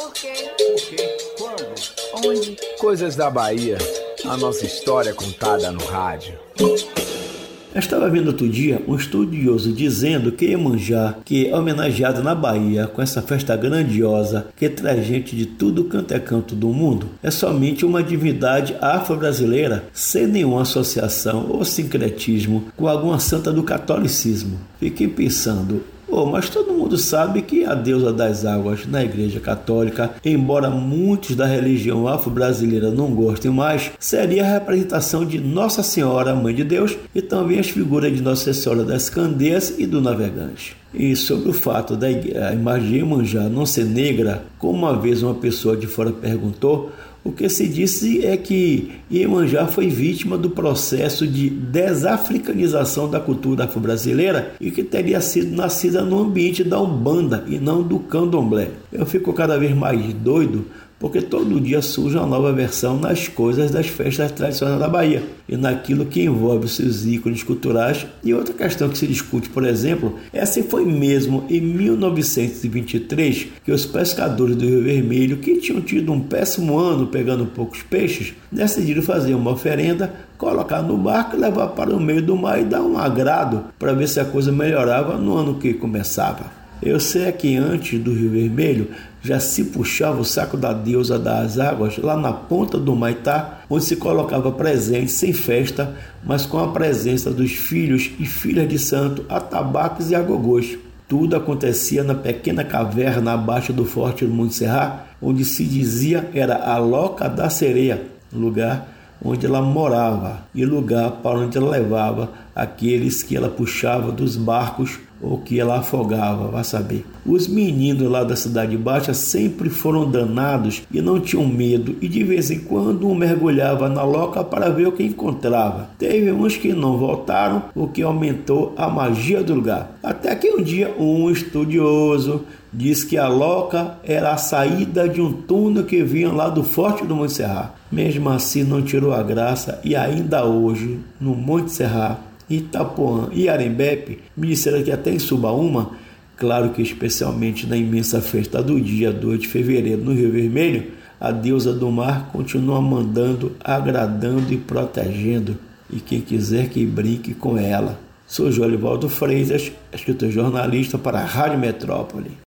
Por quê? Por quê? Quando? Onde? Coisas da Bahia. A nossa história contada no rádio. Eu estava vendo outro dia um estudioso dizendo que Iemanjá, que é homenageado na Bahia com essa festa grandiosa que traz gente de tudo canto é canto do mundo, é somente uma divindade afro-brasileira sem nenhuma associação ou sincretismo com alguma santa do catolicismo. Fiquei pensando, Oh, mas todo mundo sabe que a deusa das águas na Igreja Católica, embora muitos da religião afro-brasileira não gostem mais, seria a representação de Nossa Senhora, Mãe de Deus, e também as figuras de Nossa Senhora das Candeias e do Navegante. E sobre o fato da imagem de Iemanjá não ser negra, como uma vez uma pessoa de fora perguntou, o que se disse é que Iemanjá foi vítima do processo de desafricanização da cultura afro-brasileira e que teria sido nascida no ambiente da Umbanda e não do candomblé. Eu fico cada vez mais doido porque todo dia surge uma nova versão nas coisas das festas tradicionais da Bahia e naquilo que envolve seus ícones culturais. E outra questão que se discute, por exemplo, é se foi mesmo em 1923 que os pescadores do Rio Vermelho, que tinham tido um péssimo ano pegando poucos peixes, decidiram fazer uma oferenda, colocar no barco e levar para o meio do mar e dar um agrado para ver se a coisa melhorava no ano que começava. Eu sei que antes do Rio Vermelho já se puxava o saco da deusa das águas lá na ponta do Maitá, onde se colocava presente sem festa, mas com a presença dos filhos e filhas de santo, atabaques e agogôs. Tudo acontecia na pequena caverna abaixo do forte do Monte Serra, onde se dizia era a Loca da Sereia, lugar onde ela morava e lugar para onde ela levava aqueles que ela puxava dos barcos ou que ela afogava, vá saber. Os meninos lá da Cidade Baixa sempre foram danados e não tinham medo, e de vez em quando um mergulhava na loca para ver o que encontrava. Teve uns que não voltaram, o que aumentou a magia do lugar. Até que um dia um estudioso disse que a loca era a saída de um túnel que vinha lá do Forte do Monte Serra. Mesmo assim não tirou a graça e ainda hoje, no Monte Serra, Itapuã e Arembepe, disseram que até em Subaúma, claro que especialmente na imensa festa do dia 2 de fevereiro no Rio Vermelho, a deusa do mar continua mandando, agradando e protegendo. E quem quiser que brinque com ela. Sou Jolivaldo Freitas, escritor jornalista para a Rádio Metrópole.